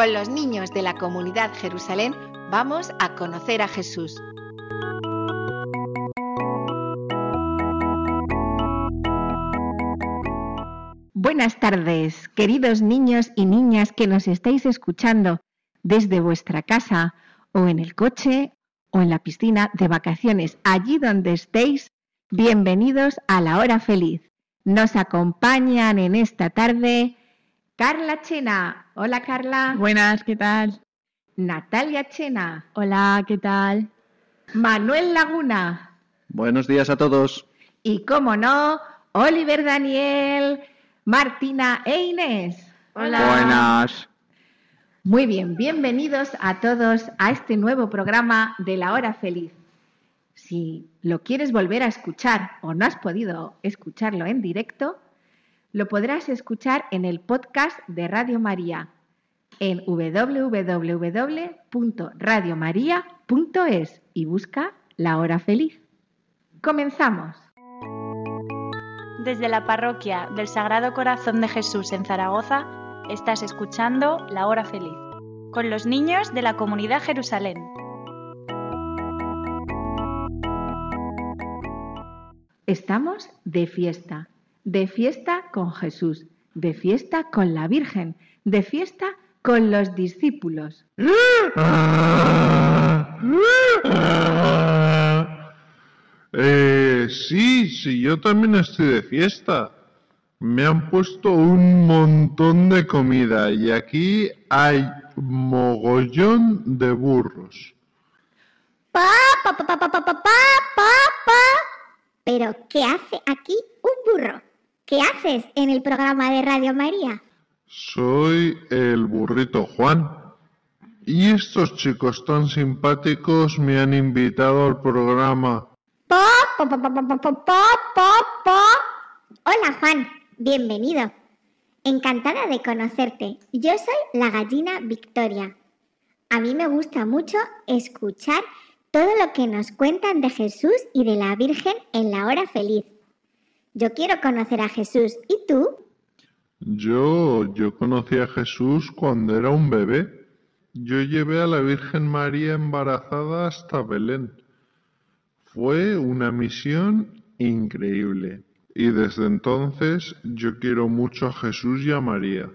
Con los niños de la comunidad Jerusalén, vamos a conocer a Jesús. Buenas tardes, queridos niños y niñas que nos estáis escuchando desde vuestra casa o en el coche o en la piscina de vacaciones, allí donde estéis. Bienvenidos a la hora feliz. Nos acompañan en esta tarde Carla Chena. Hola Carla. Buenas, ¿qué tal? Natalia Chena. Hola, ¿qué tal? Manuel Laguna. Buenos días a todos. Y como no, Oliver Daniel, Martina e Inés. Buenas. Muy bien, bienvenidos a todos a este nuevo programa de la hora feliz. Si lo quieres volver a escuchar o no has podido escucharlo en directo, lo podrás escuchar en el podcast de Radio María en www.radiomaria.es y busca la hora feliz. Comenzamos. Desde la parroquia del Sagrado Corazón de Jesús en Zaragoza, estás escuchando La Hora Feliz, con los niños de la comunidad Jerusalén. Estamos de fiesta, de fiesta con Jesús, de fiesta con la Virgen, de fiesta con los discípulos. Eh, sí, sí, yo también estoy de fiesta. Me han puesto un montón de comida y aquí hay mogollón de burros. Pa, pa, pa, pa, pa, pa, pa, pa, pa, pa. Pero, ¿qué hace aquí un burro? ¿Qué haces en el programa de Radio María? Soy el burrito Juan. Y estos chicos tan simpáticos me han invitado al programa. Po, po, po, Hola Juan, bienvenido. Encantada de conocerte. Yo soy la gallina Victoria. A mí me gusta mucho escuchar todo lo que nos cuentan de Jesús y de la Virgen en la hora feliz. Yo quiero conocer a Jesús. ¿Y tú? Yo, yo conocí a Jesús cuando era un bebé. Yo llevé a la Virgen María embarazada hasta Belén. Fue una misión increíble. Y desde entonces yo quiero mucho a Jesús y a María.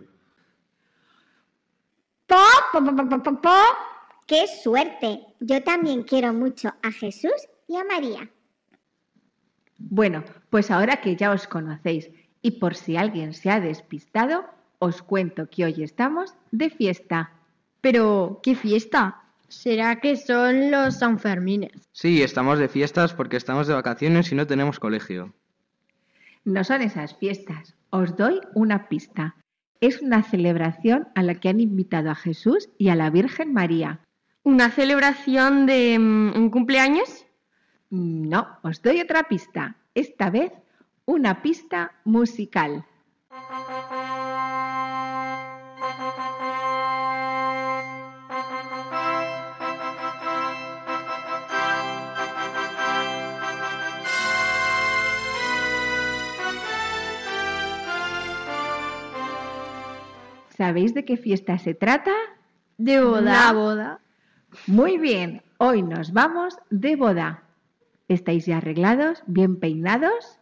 Po, po, po, po, po, po, po. ¡Qué suerte! Yo también quiero mucho a Jesús y a María. Bueno, pues ahora que ya os conocéis y por si alguien se ha despistado, os cuento que hoy estamos de fiesta. Pero, ¿qué fiesta? ¿Será que son los Sanfermines? Sí, estamos de fiestas porque estamos de vacaciones y no tenemos colegio. No son esas fiestas. Os doy una pista. Es una celebración a la que han invitado a Jesús y a la Virgen María. ¿Una celebración de mm, un cumpleaños? No, os doy otra pista. Esta vez una pista musical. ¿Sabéis de qué fiesta se trata? De boda. Una boda. Muy bien, hoy nos vamos de boda. ¿Estáis ya arreglados? ¿Bien peinados?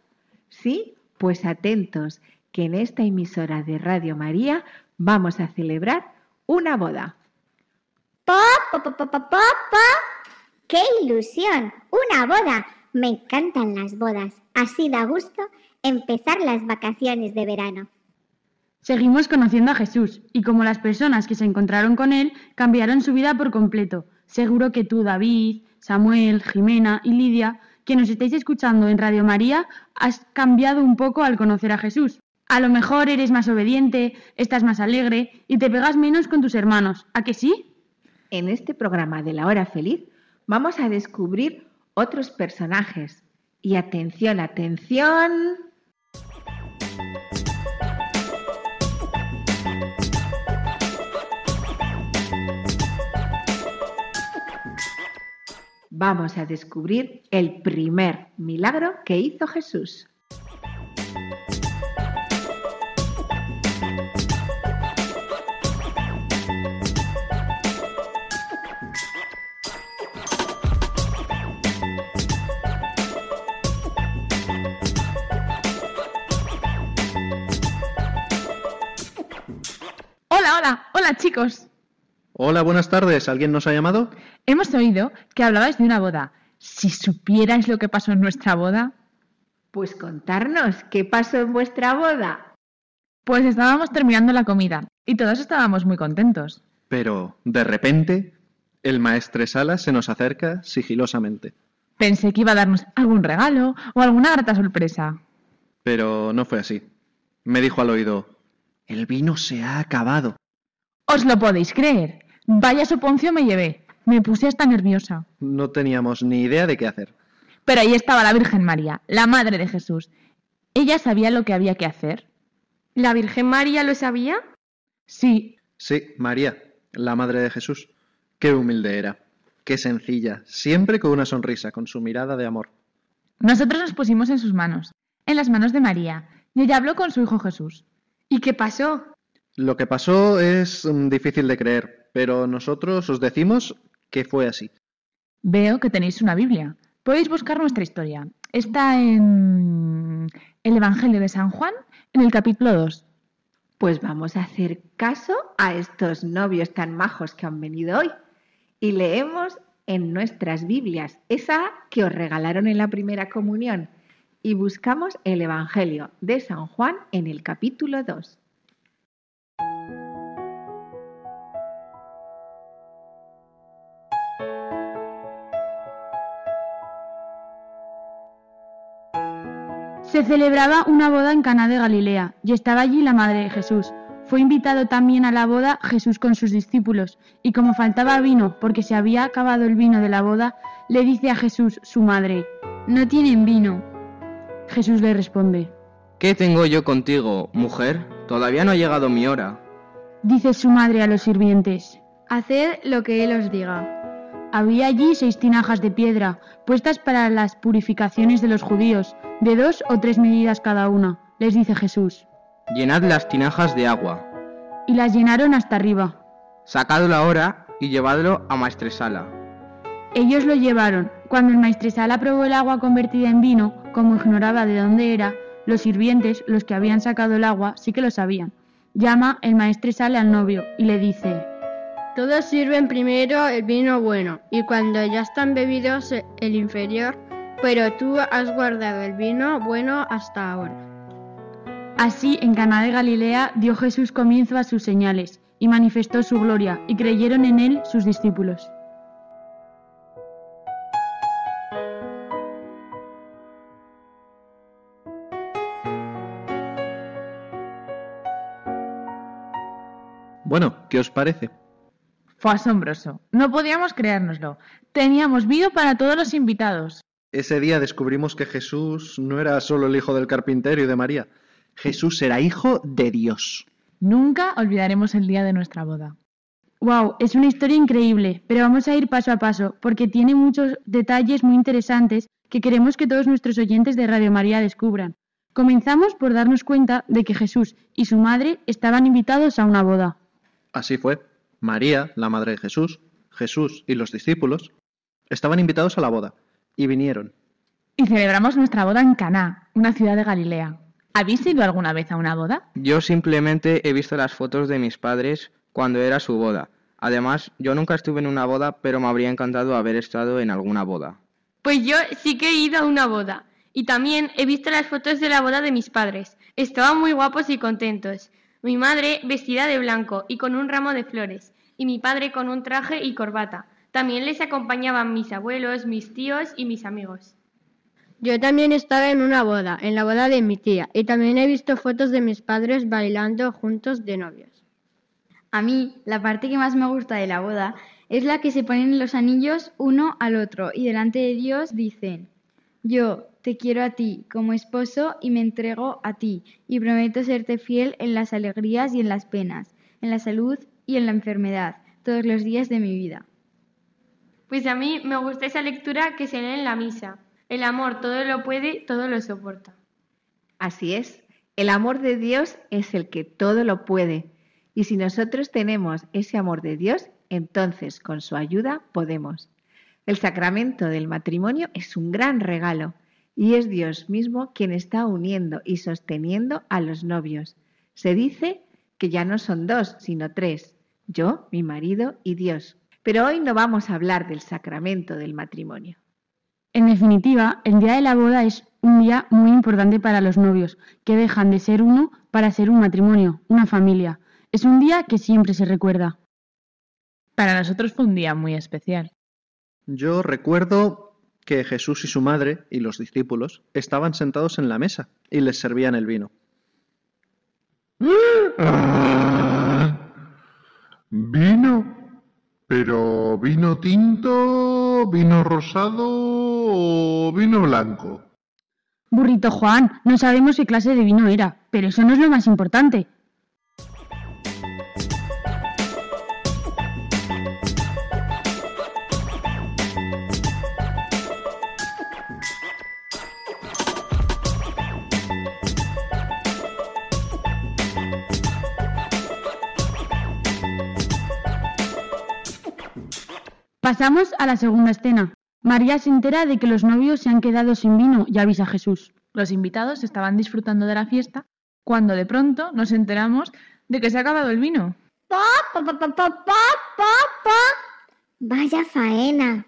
¿Sí? Pues atentos, que en esta emisora de Radio María vamos a celebrar una boda. Po, po, po, po, po, po, po. ¡Qué ilusión! ¡Una boda! Me encantan las bodas. Así da gusto empezar las vacaciones de verano. Seguimos conociendo a Jesús y como las personas que se encontraron con él cambiaron su vida por completo. Seguro que tú, David, Samuel, Jimena y Lidia, que nos estáis escuchando en Radio María, has cambiado un poco al conocer a Jesús. A lo mejor eres más obediente, estás más alegre y te pegas menos con tus hermanos. ¿A que sí? En este programa de la hora feliz vamos a descubrir otros personajes. Y atención, atención. Vamos a descubrir el primer milagro que hizo Jesús. Hola, hola, hola chicos. Hola, buenas tardes. ¿Alguien nos ha llamado? Hemos oído que hablabais de una boda. Si supierais lo que pasó en nuestra boda, Pues contarnos qué pasó en vuestra boda. pues estábamos terminando la comida y todos estábamos muy contentos. Pero, de repente, el maestresala se nos acerca sigilosamente. Pensé que iba a darnos algún regalo o alguna grata sorpresa. Pero no fue así. Me dijo al oído, el vino se ha acabado. ¿Os lo podéis creer? Vaya soponcio me llevé. Me puse hasta nerviosa. No teníamos ni idea de qué hacer. Pero ahí estaba la Virgen María, la madre de Jesús. Ella sabía lo que había que hacer. ¿La Virgen María lo sabía? Sí, Sí, María, la madre de Jesús. Qué humilde era. Qué sencilla, siempre con una sonrisa, con su mirada de amor. nosotros nos pusimos en sus manos, en las manos de María, y ella habló con su hijo Jesús. ¿Y qué pasó? Lo que pasó es mm, difícil de creer, pero nosotros os decimos que fue así. Veo que tenéis una Biblia. Podéis buscar nuestra historia. Está en el Evangelio de San Juan, en el capítulo 2. Pues vamos a hacer caso a estos novios tan majos que han venido hoy. Y leemos en nuestras Biblias, esa que os regalaron en la primera comunión. Y buscamos el Evangelio de San Juan en el capítulo 2. Se celebraba una boda en Caná de Galilea y estaba allí la madre de Jesús. Fue invitado también a la boda Jesús con sus discípulos, y como faltaba vino porque se había acabado el vino de la boda, le dice a Jesús su madre, No tienen vino. Jesús le responde, ¿Qué tengo yo contigo, mujer? Todavía no ha llegado mi hora. dice su madre a los sirvientes. Haced lo que Él os diga. Había allí seis tinajas de piedra, puestas para las purificaciones de los judíos, de dos o tres medidas cada una, les dice Jesús. Llenad las tinajas de agua. Y las llenaron hasta arriba. Sacadlo ahora y llevadlo a maestresala. Ellos lo llevaron. Cuando el maestresala probó el agua convertida en vino, como ignoraba de dónde era, los sirvientes, los que habían sacado el agua, sí que lo sabían. Llama el maestresala al novio y le dice, Todos sirven primero el vino bueno y cuando ya están bebidos el inferior, pero tú has guardado el vino bueno hasta ahora. Así, en Caná de Galilea dio Jesús comienzo a sus señales y manifestó su gloria, y creyeron en él sus discípulos. Bueno, ¿qué os parece? Fue asombroso. No podíamos creérnoslo. Teníamos vino para todos los invitados. Ese día descubrimos que Jesús no era solo el hijo del carpintero y de María. Jesús era hijo de Dios. Nunca olvidaremos el día de nuestra boda. Wow, es una historia increíble, pero vamos a ir paso a paso porque tiene muchos detalles muy interesantes que queremos que todos nuestros oyentes de Radio María descubran. Comenzamos por darnos cuenta de que Jesús y su madre estaban invitados a una boda. Así fue. María, la madre de Jesús, Jesús y los discípulos estaban invitados a la boda y vinieron. Y celebramos nuestra boda en Caná, una ciudad de Galilea. ¿Habéis ido alguna vez a una boda? Yo simplemente he visto las fotos de mis padres cuando era su boda. Además, yo nunca estuve en una boda, pero me habría encantado haber estado en alguna boda. Pues yo sí que he ido a una boda. Y también he visto las fotos de la boda de mis padres. Estaban muy guapos y contentos. Mi madre vestida de blanco y con un ramo de flores. Y mi padre con un traje y corbata. También les acompañaban mis abuelos, mis tíos y mis amigos. Yo también estaba en una boda, en la boda de mi tía, y también he visto fotos de mis padres bailando juntos de novios. A mí, la parte que más me gusta de la boda es la que se ponen los anillos uno al otro y delante de Dios dicen, yo te quiero a ti como esposo y me entrego a ti y prometo serte fiel en las alegrías y en las penas, en la salud y en la enfermedad, todos los días de mi vida. Pues a mí me gusta esa lectura que se lee en la misa. El amor todo lo puede, todo lo soporta. Así es, el amor de Dios es el que todo lo puede. Y si nosotros tenemos ese amor de Dios, entonces con su ayuda podemos. El sacramento del matrimonio es un gran regalo y es Dios mismo quien está uniendo y sosteniendo a los novios. Se dice que ya no son dos, sino tres, yo, mi marido y Dios. Pero hoy no vamos a hablar del sacramento del matrimonio. En definitiva, el día de la boda es un día muy importante para los novios, que dejan de ser uno para ser un matrimonio, una familia. Es un día que siempre se recuerda. Para nosotros fue un día muy especial. Yo recuerdo que Jesús y su madre y los discípulos estaban sentados en la mesa y les servían el vino. ¿Vino? ¿Pero vino tinto, vino rosado o vino blanco? Burrito Juan, no sabemos qué clase de vino era, pero eso no es lo más importante. Pasamos a la segunda escena. María se entera de que los novios se han quedado sin vino y avisa a Jesús. Los invitados estaban disfrutando de la fiesta cuando de pronto nos enteramos de que se ha acabado el vino. Pa, pa, pa, pa, pa, pa, pa. Vaya faena.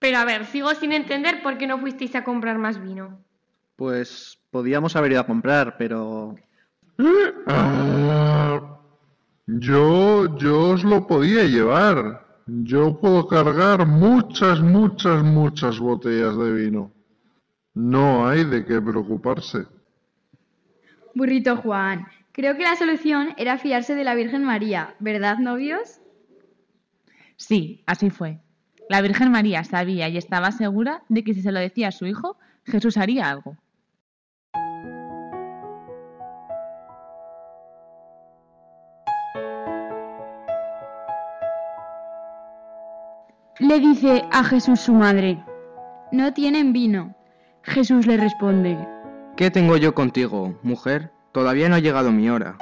Pero a ver, sigo sin entender por qué no fuisteis a comprar más vino. Pues podíamos haber ido a comprar, pero... Ah, yo, yo os lo podía llevar. Yo puedo cargar muchas, muchas, muchas botellas de vino. No hay de qué preocuparse. Burrito Juan, creo que la solución era fiarse de la Virgen María, ¿verdad, novios? Sí, así fue. La Virgen María sabía y estaba segura de que si se lo decía a su hijo, Jesús haría algo. Le dice a Jesús su madre. No tienen vino. Jesús le responde. ¿Qué tengo yo contigo, mujer? Todavía no ha llegado mi hora.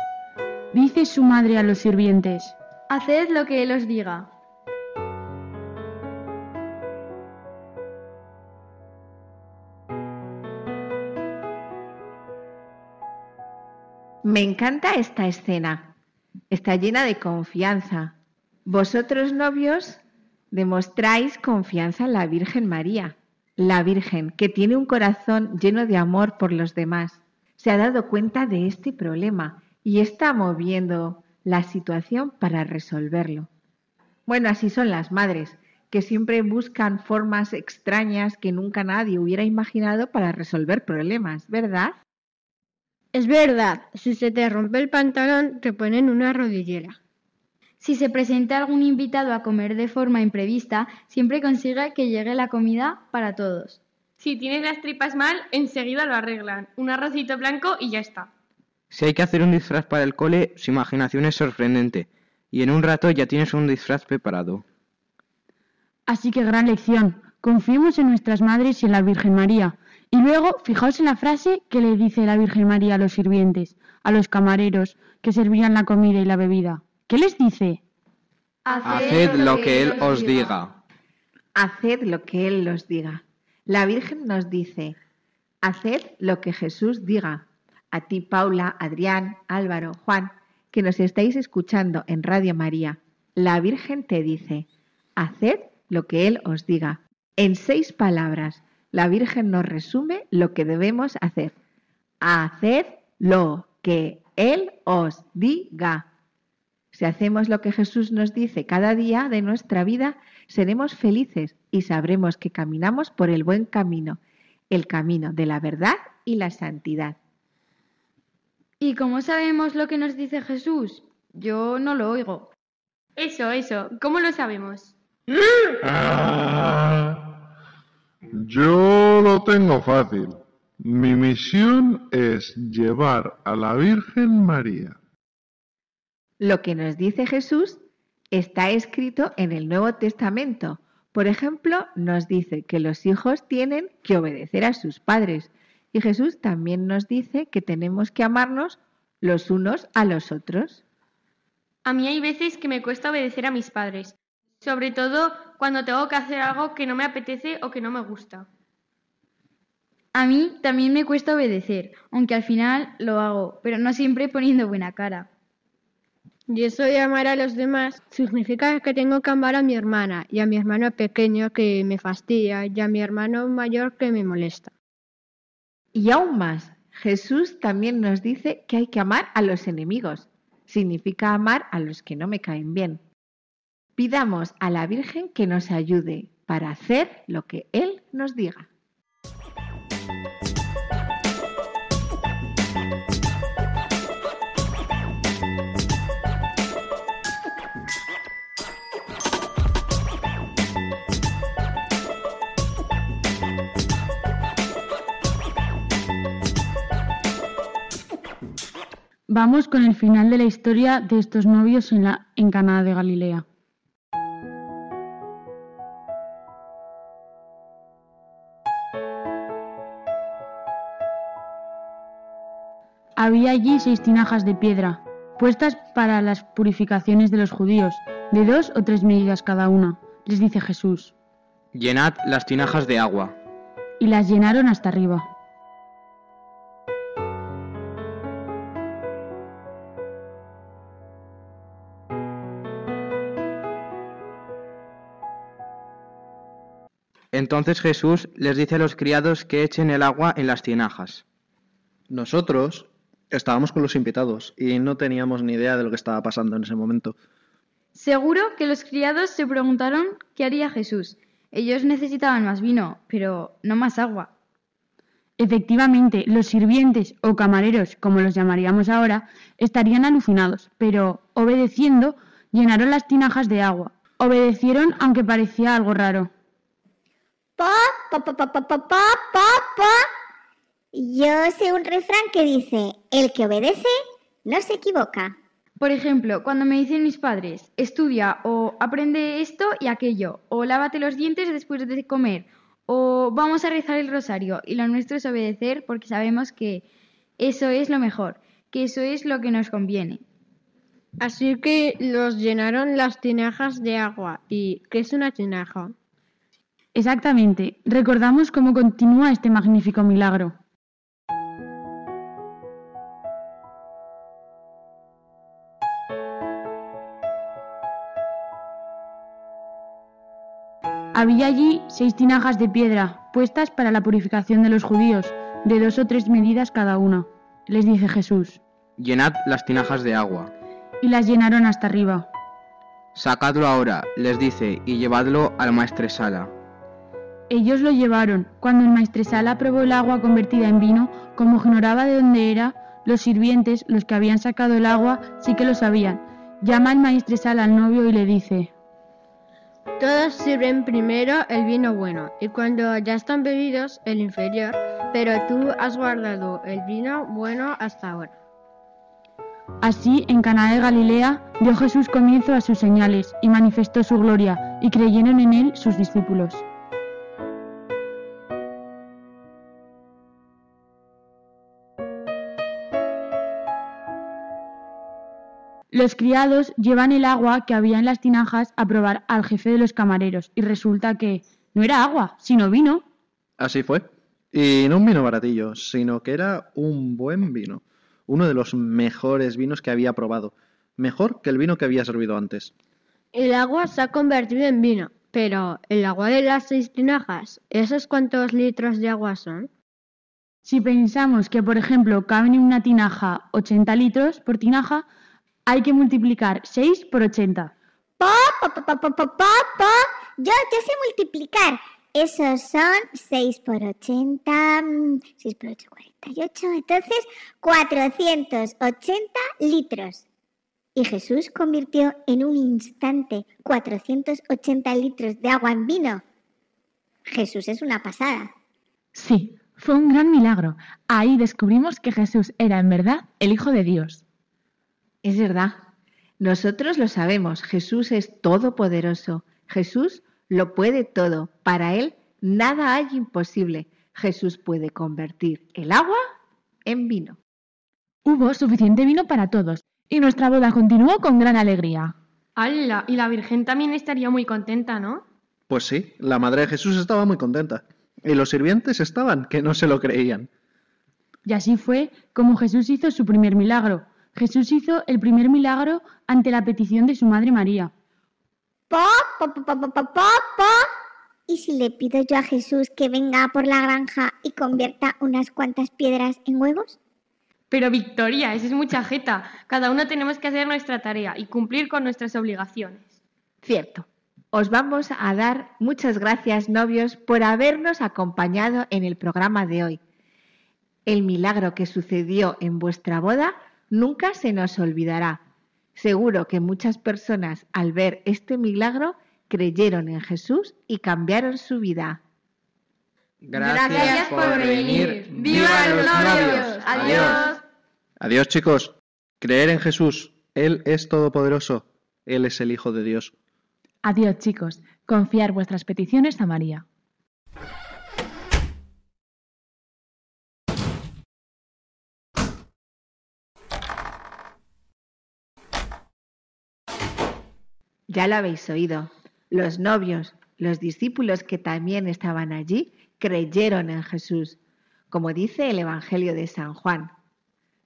Dice su madre a los sirvientes. Haced lo que Él os diga. Me encanta esta escena. Está llena de confianza. Vosotros, novios, demostráis confianza en la Virgen María, la Virgen que tiene un corazón lleno de amor por los demás. Se ha dado cuenta de este problema y está moviendo la situación para resolverlo. Bueno, así son las madres, que siempre buscan formas extrañas que nunca nadie hubiera imaginado para resolver problemas, ¿verdad? Es verdad, si se te rompe el pantalón te ponen una rodillera. Si se presenta algún invitado a comer de forma imprevista, siempre consigue que llegue la comida para todos. Si tienes las tripas mal, enseguida lo arreglan. Un arrocito blanco y ya está. Si hay que hacer un disfraz para el cole, su imaginación es sorprendente. Y en un rato ya tienes un disfraz preparado. Así que gran lección. Confiemos en nuestras madres y en la Virgen María. Y luego, fijaos en la frase que le dice la Virgen María a los sirvientes, a los camareros que servían la comida y la bebida. ¿Qué les dice? Haced lo que Él os diga. Haced lo que Él os diga. La Virgen nos dice, haced lo que Jesús diga. A ti, Paula, Adrián, Álvaro, Juan, que nos estáis escuchando en Radio María, la Virgen te dice, haced lo que Él os diga. En seis palabras, la Virgen nos resume lo que debemos hacer. Haced lo que Él os diga. Si hacemos lo que Jesús nos dice cada día de nuestra vida, seremos felices y sabremos que caminamos por el buen camino, el camino de la verdad y la santidad. ¿Y cómo sabemos lo que nos dice Jesús? Yo no lo oigo. Eso, eso. ¿Cómo lo sabemos? Ah, yo lo tengo fácil. Mi misión es llevar a la Virgen María. Lo que nos dice Jesús está escrito en el Nuevo Testamento. Por ejemplo, nos dice que los hijos tienen que obedecer a sus padres. Y Jesús también nos dice que tenemos que amarnos los unos a los otros. A mí hay veces que me cuesta obedecer a mis padres, sobre todo cuando tengo que hacer algo que no me apetece o que no me gusta. A mí también me cuesta obedecer, aunque al final lo hago, pero no siempre poniendo buena cara. Y eso de amar a los demás significa que tengo que amar a mi hermana y a mi hermano pequeño que me fastidia y a mi hermano mayor que me molesta. Y aún más, Jesús también nos dice que hay que amar a los enemigos. Significa amar a los que no me caen bien. Pidamos a la Virgen que nos ayude para hacer lo que Él nos diga. Vamos con el final de la historia de estos novios en, la, en Caná de Galilea. Había allí seis tinajas de piedra, puestas para las purificaciones de los judíos, de dos o tres medidas cada una, les dice Jesús, Llenad las tinajas de agua. y las llenaron hasta arriba. Entonces Jesús les dice a los criados que echen el agua en las tinajas. Nosotros estábamos con los invitados y no teníamos ni idea de lo que estaba pasando en ese momento. Seguro que los criados se preguntaron qué haría Jesús. Ellos necesitaban más vino, pero no más agua. Efectivamente, los sirvientes o camareros, como los llamaríamos ahora, estarían alucinados, pero obedeciendo, llenaron las tinajas de agua. Obedecieron aunque parecía algo raro pa, pa, pa, pa, pa, pa, pa. Yo sé un refrán que dice, el que obedece no se equivoca. Por ejemplo, cuando me dicen mis padres, estudia o aprende esto y aquello, o lávate los dientes después de comer, o vamos a rezar el rosario y lo nuestro es obedecer porque sabemos que eso es lo mejor, que eso es lo que nos conviene. Así que los llenaron las tinajas de agua. ¿Y qué es una tinaja? Exactamente. Recordamos cómo continúa este magnífico milagro. Había allí seis tinajas de piedra, puestas para la purificación de los judíos, de dos o tres medidas cada una. Les dice Jesús, Llenad las tinajas de agua. y las llenaron hasta arriba. Sacadlo ahora, les dice, y llevadlo al maestresala. Ellos lo llevaron. Cuando el maestresala probó el agua convertida en vino, como ignoraba de dónde era, los sirvientes, los que habían sacado el agua, sí que lo sabían. Llama el maestresala al novio y le dice, Todos sirven primero el vino bueno y cuando ya están bebidos el inferior, pero tú has guardado el vino bueno hasta ahora. Así, en Caná de Galilea, dio Jesús comienzo a sus señales y manifestó su gloria, y creyeron en él sus discípulos. Los criados llevan el agua que había en las tinajas a probar al jefe de los camareros, y resulta que no era agua, sino vino. Así fue. Y no un vino baratillo, sino que era un buen vino. Uno de los mejores vinos que había probado. Mejor que el vino que había servido antes. El agua se ha convertido en vino Pero el agua de las seis tinajas, ¿esos cuántos litros de agua son? Si pensamos que, por ejemplo, caben en una tinaja 80 litros por tinaja, hay que multiplicar 6 por 80. Pa, pa, pa, pa, pa, pa, pa. Yo, yo sé multiplicar. Esos son 6 por 80, mm, 6 por 8, 48. Entonces, 480 litros. Y Jesús convirtió en un instante 480 litros de agua en vino. Jesús es una pasada. Sí, fue un gran milagro. Ahí descubrimos que Jesús era en verdad el Hijo de Dios. Es verdad. Nosotros lo sabemos. Jesús es todopoderoso. Jesús lo puede todo. Para Él nada hay imposible. Jesús puede convertir el agua en vino. Hubo suficiente vino para todos y nuestra boda continuó con gran alegría. ¡Hala! Y la Virgen también estaría muy contenta, ¿no? Pues sí, la madre de Jesús estaba muy contenta. Y los sirvientes estaban, que no se lo creían. Y así fue como Jesús hizo su primer milagro. Jesús hizo el primer milagro ante la petición de su madre María. Pa, pa, pa, pa, pa, pa. ¿Y si le pido yo a Jesús que venga por la granja y convierta unas cuantas piedras en huevos? Pero Victoria, eso es mucha jeta. Cada uno tenemos que hacer nuestra tarea y cumplir con nuestras obligaciones. Cierto. Os vamos a dar muchas gracias, novios, por habernos acompañado en el programa de hoy. El milagro que sucedió en vuestra boda nunca se nos olvidará. Seguro que muchas personas al ver este milagro creyeron en Jesús y cambiaron su vida. Gracias, Gracias por venir. ¡Viva los novios! ¡Adiós! Adiós, chicos. Creer en Jesús. Él es todopoderoso. Él es el Hijo de Dios. Adiós, chicos. Confiar vuestras peticiones a María. Ya lo habéis oído. Los novios, los discípulos que también estaban allí, creyeron en Jesús, como dice el Evangelio de San Juan.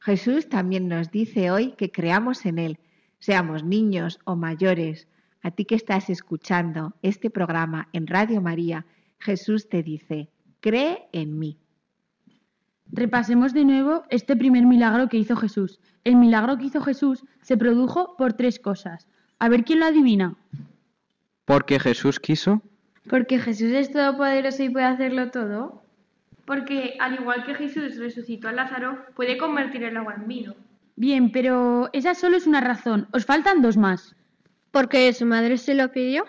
Jesús también nos dice hoy que creamos en Él, seamos niños o mayores. A ti que estás escuchando este programa en Radio María, Jesús te dice, cree en mí. Repasemos de nuevo este primer milagro que hizo Jesús. El milagro que hizo Jesús se produjo por tres cosas. A ver quién lo adivina. Porque Jesús quiso. Porque Jesús es todopoderoso y puede hacerlo todo. Porque al igual que Jesús resucitó a Lázaro, puede convertir el agua en vino. Bien, pero esa solo es una razón. Os faltan dos más. ¿Porque su madre se lo pidió?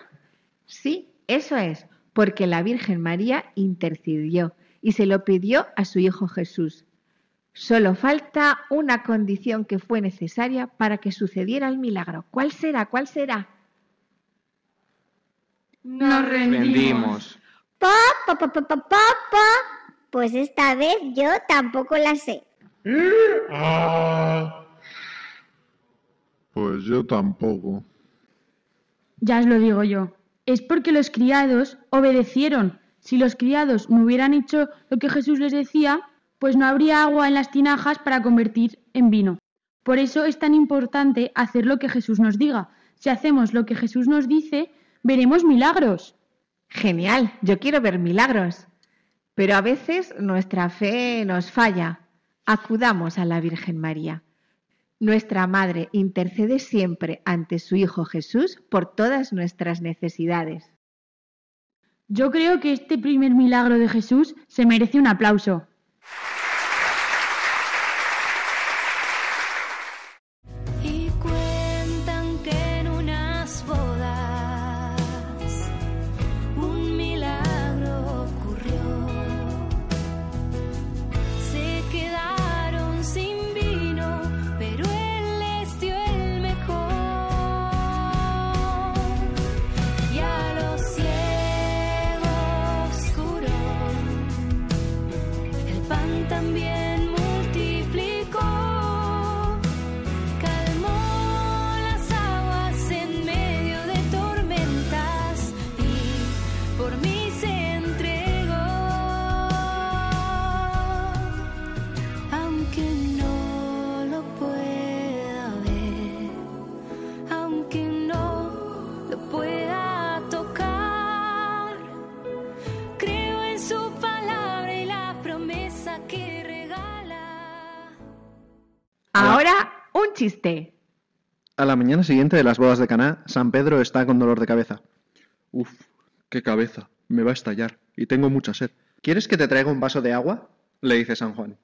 Sí, eso es, porque la Virgen María intercedió y se lo pidió a su Hijo Jesús. Solo falta una condición que fue necesaria para que sucediera el milagro. ¿Cuál será? ¿Cuál será? Nos Rendimos. Pa, pa, pa, pa, pa, pa, pa. Pues esta vez yo tampoco la sé. Pues yo tampoco. Ya os lo digo yo. Es porque los criados obedecieron. Si los criados no hubieran hecho lo que Jesús les decía, pues no habría agua en las tinajas para convertir en vino. Por eso es tan importante hacer lo que Jesús nos diga. Si hacemos lo que Jesús nos dice, veremos milagros. Genial, yo quiero ver milagros. Pero a veces nuestra fe nos falla. Acudamos a la Virgen María. Nuestra Madre intercede siempre ante su Hijo Jesús por todas nuestras necesidades. Yo creo que este primer milagro de Jesús se merece un aplauso. A la mañana siguiente de las bodas de Caná, San Pedro está con dolor de cabeza. Uf, qué cabeza, me va a estallar y tengo mucha sed. ¿Quieres que te traiga un vaso de agua? le dice San Juan.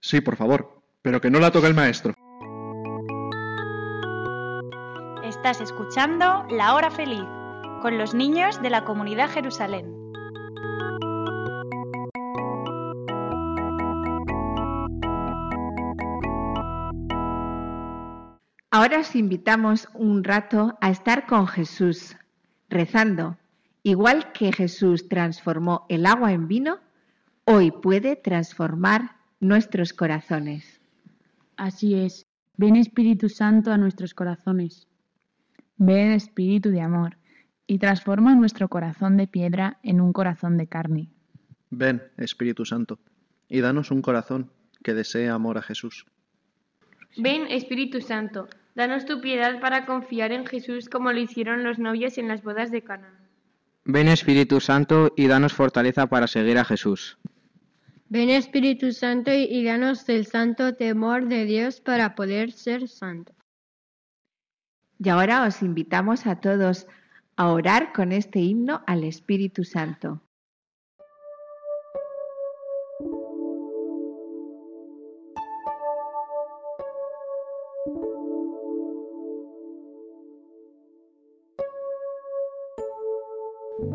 Sí, por favor, pero que no la toque el maestro. Estás escuchando La Hora Feliz con los niños de la comunidad Jerusalén. Ahora os invitamos un rato a estar con Jesús, rezando. Igual que Jesús transformó el agua en vino, hoy puede transformar nuestros corazones. Así es. Ven Espíritu Santo a nuestros corazones. Ven Espíritu de amor y transforma nuestro corazón de piedra en un corazón de carne. Ven, Espíritu Santo, y danos un corazón que desee amor a Jesús. Ven, Espíritu Santo, danos tu piedad para confiar en Jesús como lo hicieron los novios en las bodas de Cana. Ven Espíritu Santo y danos fortaleza para seguir a Jesús. Ven Espíritu Santo y, y danos el santo temor de Dios para poder ser santos. Y ahora os invitamos a todos a orar con este himno al Espíritu Santo.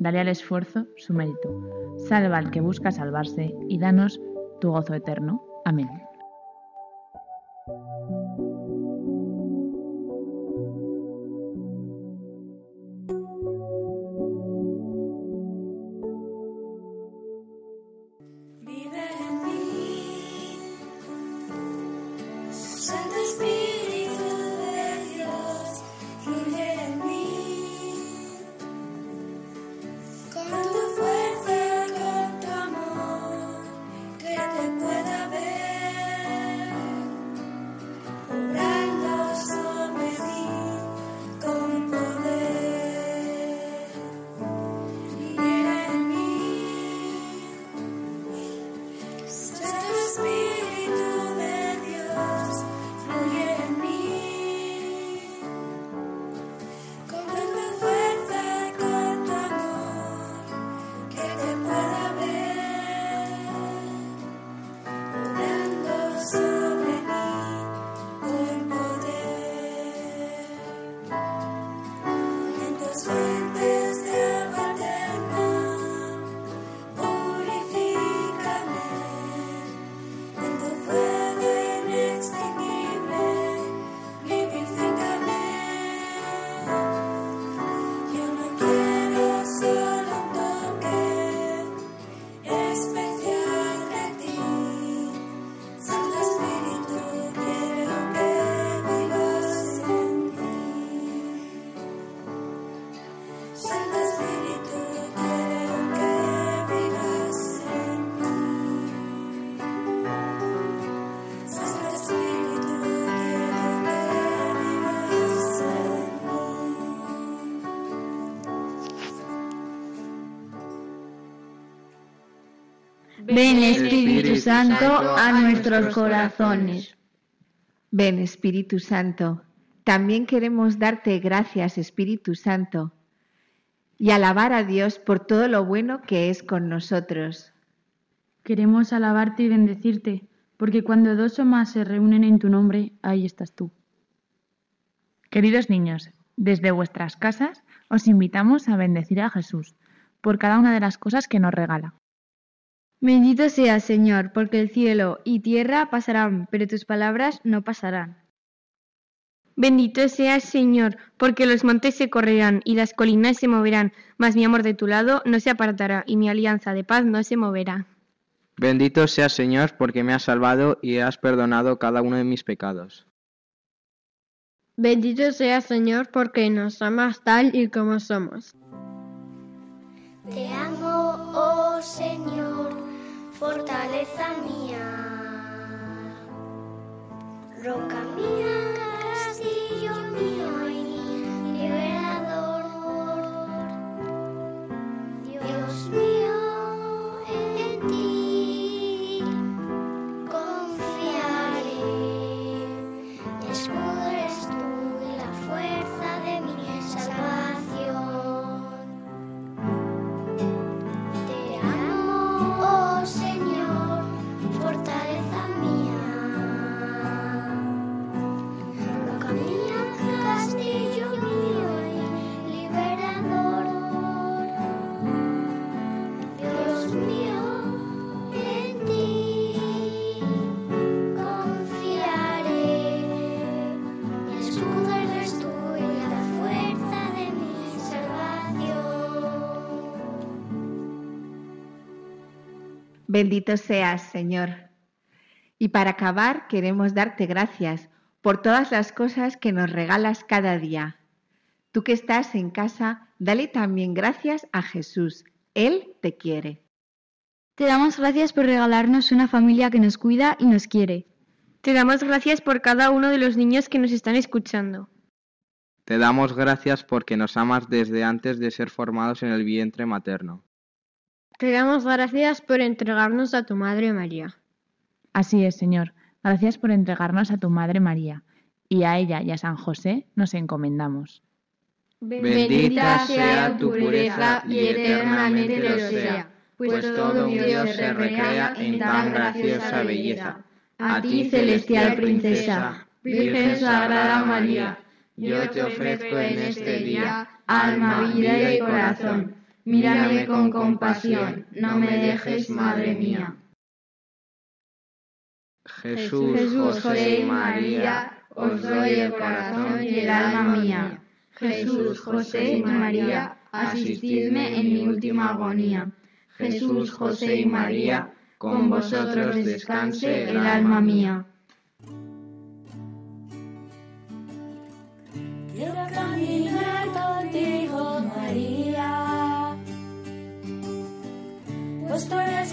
dale al esfuerzo su mérito. Salva al que busca salvarse y danos tu gozo eterno. Amén. Santo a nuestros corazones. Ven, Espíritu Santo. También queremos darte gracias, Espíritu Santo, y alabar a Dios por todo lo bueno que es con nosotros. Queremos alabarte y bendecirte, porque cuando dos o más se reúnen en tu nombre, ahí estás tú. Queridos niños, Desde vuestras casas os invitamos a bendecir a Jesús por cada una de las cosas que nos regala. Bendito seas, Señor, porque el cielo y tierra pasarán, pero tus palabras no pasarán. Bendito seas, Señor, porque los montes se correrán y las colinas se moverán, mas mi amor de tu lado no se apartará y mi alianza de paz no se moverá. Bendito seas, Señor, porque me has salvado y has perdonado cada uno de mis pecados. Bendito seas, Señor, porque nos amas tal y como somos. Te amo, oh Señor, fortaleza mía, roca mía, Bendito seas, Señor. Y para acabar, queremos darte gracias por todas las cosas que nos regalas cada día. Tú que estás en casa, dale también gracias a Jesús. Él te quiere. Te damos gracias por regalarnos una familia que nos cuida y nos quiere. Te damos gracias por cada uno de los niños que nos están escuchando. Te damos gracias porque nos amas desde antes de ser formados en el vientre materno. Te damos gracias por entregarnos a tu Madre María. Así es, Señor. Gracias por entregarnos a tu Madre María, y a ella y a San José nos encomendamos. Bendita sea tu pureza y eternamente lo sea, pues todo Dios se recrea en tan graciosa belleza. A ti, celestial princesa, Virgen Sagrada María, yo te ofrezco en este día alma, vida y corazón. Mírame con compasión, no me dejes, Madre mía. Jesús, José y María, os doy el corazón y el alma mía. Jesús, José y María, asistidme en mi última agonía. Jesús, José y María, con vosotros descanse el alma mía. Quiero caminar contigo, Pues tú eres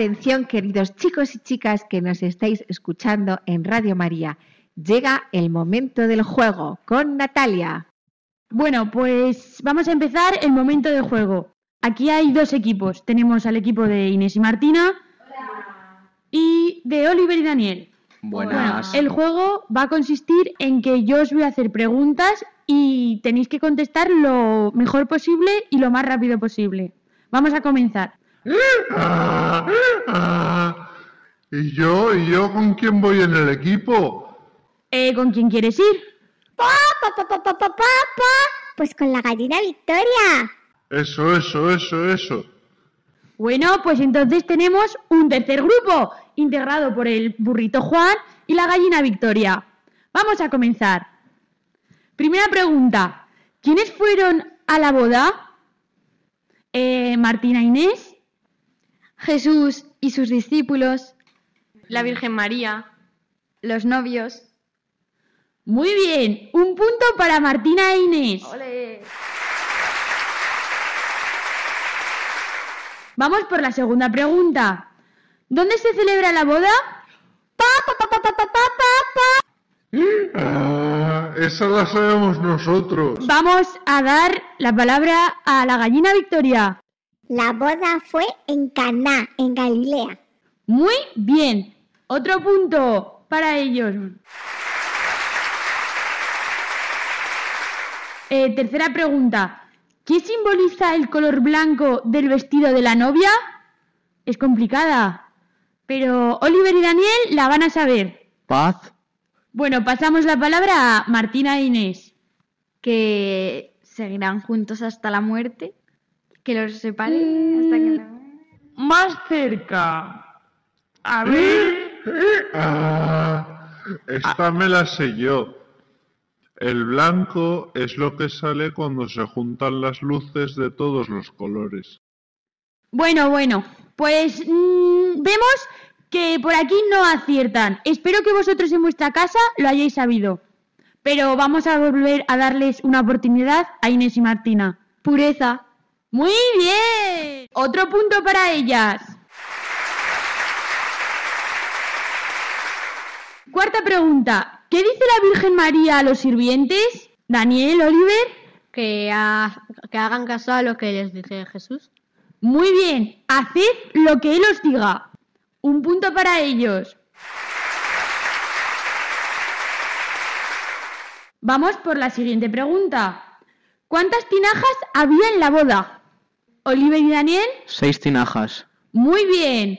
Atención, queridos chicos y chicas que nos estáis escuchando en Radio María. Llega el momento del juego con Natalia. Bueno, pues vamos a empezar el momento del juego. Aquí hay dos equipos. Tenemos al equipo de Inés y Martina y de Oliver y Daniel. Buenas. Bueno, el juego va a consistir en que yo os voy a hacer preguntas y tenéis que contestar lo mejor posible y lo más rápido posible. Vamos a comenzar. Ah, ah. ¿Y yo? ¿Y yo con quién voy en el equipo? Eh, ¿Con quién quieres ir? Pa, pa, pa, pa, pa, pa, pa, pa. Pues con la gallina Victoria. Eso, eso, eso, eso. Bueno, pues entonces tenemos un tercer grupo, integrado por el burrito Juan y la gallina Victoria. Vamos a comenzar. Primera pregunta. ¿Quiénes fueron a la boda? Eh, Martina Inés. Jesús y sus discípulos, la Virgen María, los novios. Muy bien, un punto para Martina e Inés. Vamos por la segunda pregunta. ¿Dónde se celebra la boda? Pa, pa, pa, pa, pa, pa, pa, ah, esa la sabemos nosotros. Vamos a dar la palabra a la gallina Victoria. La boda fue en Caná, en Galilea. Muy bien. Otro punto para ellos. Eh, tercera pregunta. ¿Qué simboliza el color blanco del vestido de la novia? Es complicada. Pero Oliver y Daniel la van a saber. Paz. Bueno, pasamos la palabra a Martina e Inés. que seguirán juntos hasta la muerte, que los separe hasta que la... Más cerca. A ver. Ah, esta me la sé yo. El blanco es lo que sale cuando se juntan las luces de todos los colores. Bueno, bueno, pues mm, vemos que por aquí no aciertan. Espero que vosotros en vuestra casa lo hayáis sabido. Pero vamos a volver a darles una oportunidad a Inés y Martina. Pureza. Muy bien. Otro punto para ellas. Cuarta pregunta. ¿Qué dice la Virgen María a los sirvientes? Daniel, Oliver. Que, ha- que hagan caso a lo que les dice Jesús. Muy bien. Haced lo que Él os diga. Un punto para ellos. Vamos por la siguiente pregunta. ¿Cuántas tinajas había en la boda? Oliver y Daniel. Seis tinajas. Muy bien.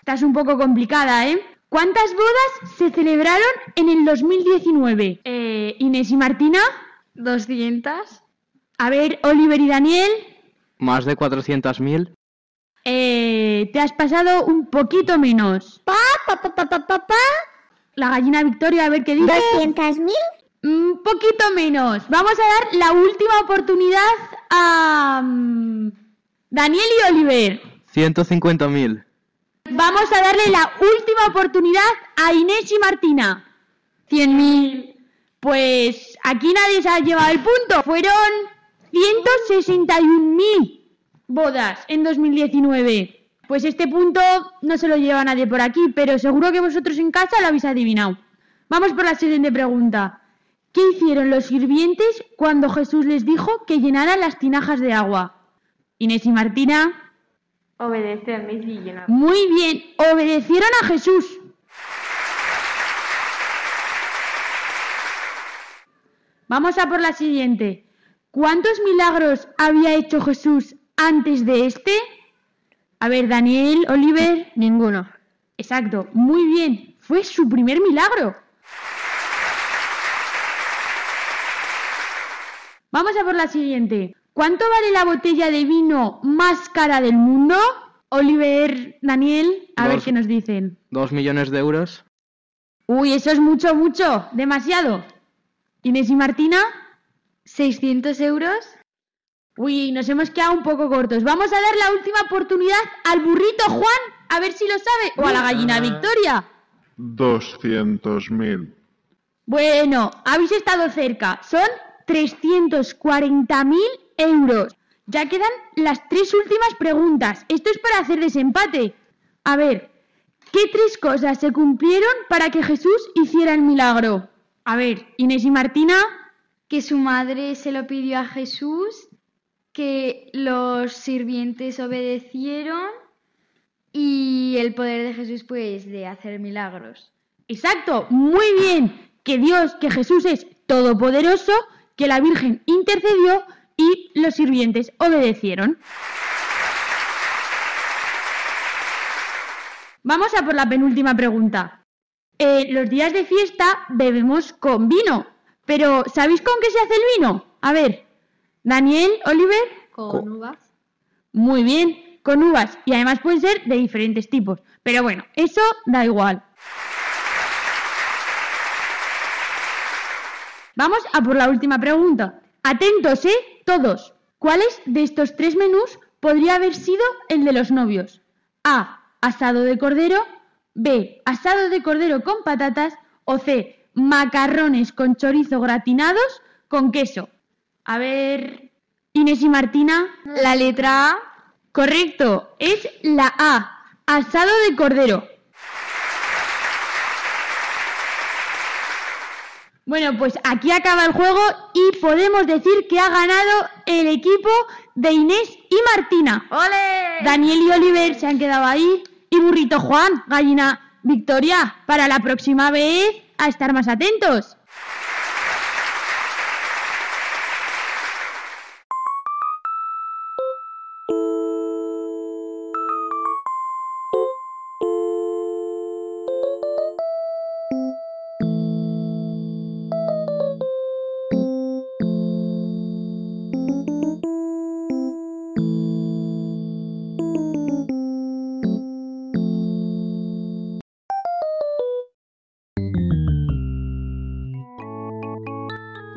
Esta es un poco complicada, ¿eh? ¿Cuántas bodas se celebraron en el 2019? Eh, Inés y Martina. 200. A ver, Oliver y Daniel. Más de 400.000. Eh, te has pasado un poquito menos. Pa, pa, pa, pa, pa, pa, pa. La gallina Victoria, a ver qué dice. ¿200.000? Un poquito menos. Vamos a dar la última oportunidad a mm, Daniel y Oliver. 150.000. Vamos a darle la última oportunidad a Inés y Martina. 100.000. Pues aquí nadie se ha llevado el punto. Fueron 161.000 bodas en 2019. Pues este punto no se lo lleva nadie por aquí, pero seguro que vosotros en casa lo habéis adivinado. Vamos por la siguiente pregunta. ¿Qué hicieron los sirvientes cuando Jesús les dijo que llenaran las tinajas de agua? Inés y Martina. Obedecerme y llenar. Muy bien, obedecieron a Jesús. Vamos a por la siguiente. ¿Cuántos milagros había hecho Jesús antes de este? A ver, Daniel, Oliver. Ninguno. Exacto, muy bien. Fue su primer milagro. Vamos a por la siguiente. ¿Cuánto vale la botella de vino más cara del mundo? Oliver, Daniel, a ver qué nos dicen. ¿Dos millones de euros? Uy, eso es mucho, mucho, demasiado. Inés y Martina, 600 euros. Uy, nos hemos quedado un poco cortos. Vamos a dar la última oportunidad al burrito Juan, a ver si lo sabe, o a la gallina Victoria. Doscientos mil. Bueno, habéis estado cerca. Son 340.000 euros. Ya quedan las tres últimas preguntas. Esto es para hacer desempate. A ver, ¿qué tres cosas se cumplieron para que Jesús hiciera el milagro? A ver, Inés y Martina. Que su madre se lo pidió a Jesús, que los sirvientes obedecieron y el poder de Jesús pues de hacer milagros. Exacto, muy bien. Que Dios, que Jesús es todopoderoso, que la Virgen intercedió y los sirvientes obedecieron. Vamos a por la penúltima pregunta. Eh, los días de fiesta bebemos con vino, pero ¿sabéis con qué se hace el vino? A ver, Daniel, Oliver. Con uvas. Muy bien, con uvas y además pueden ser de diferentes tipos. Pero bueno, eso da igual. Vamos a por la última pregunta. Atentos, ¿eh? Todos. ¿Cuáles de estos tres menús podría haber sido el de los novios? A. Asado de cordero. B. Asado de cordero con patatas. O C. Macarrones con chorizo gratinados con queso. A ver, Inés y Martina. La letra A. Correcto, es la A. Asado de cordero. Bueno, pues aquí acaba el juego y podemos decir que ha ganado el equipo de Inés y Martina. ¡Ole! Daniel y Oliver se han quedado ahí. Y Burrito Juan, Gallina Victoria, para la próxima vez a estar más atentos.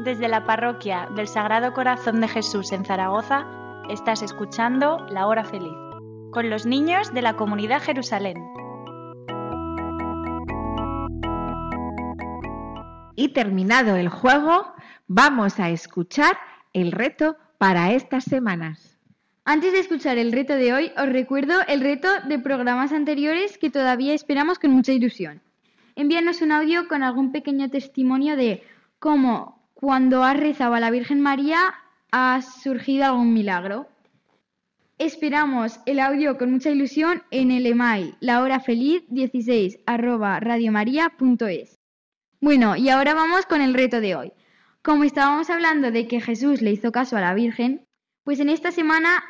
Desde la parroquia del Sagrado Corazón de Jesús en Zaragoza, estás escuchando La Hora Feliz, con los niños de la comunidad Jerusalén. Y terminado el juego, vamos a escuchar el reto para estas semanas. Antes de escuchar el reto de hoy, os recuerdo el reto de programas anteriores que todavía esperamos con mucha ilusión. Envíanos un audio con algún pequeño testimonio de cómo cuando has rezado a la Virgen María ha surgido algún milagro. Esperamos el audio con mucha ilusión en el email lahorafeliz16 arroba radiomaria.es. Bueno, y ahora vamos con el reto de hoy. Como estábamos hablando de que Jesús le hizo caso a la Virgen, pues en esta semana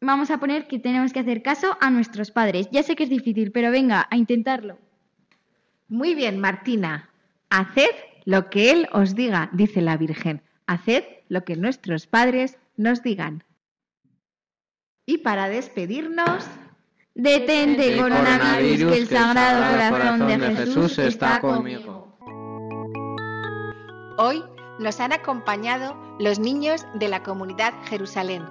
vamos a poner que tenemos que hacer caso a nuestros padres. Ya sé que es difícil, pero venga, a intentarlo. Muy bien, Martina. Haced lo que Él os diga, dice la Virgen. Haced lo que nuestros padres nos digan. Y para despedirnos, Detente, coronavirus, que el Sagrado Corazón de Jesús está conmigo. hoy nos han acompañado los niños de la comunidad Jerusalén.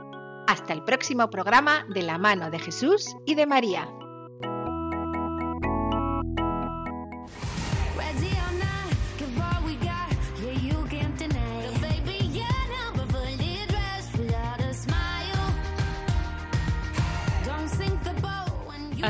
Hasta el próximo programa de la mano de Jesús y de María.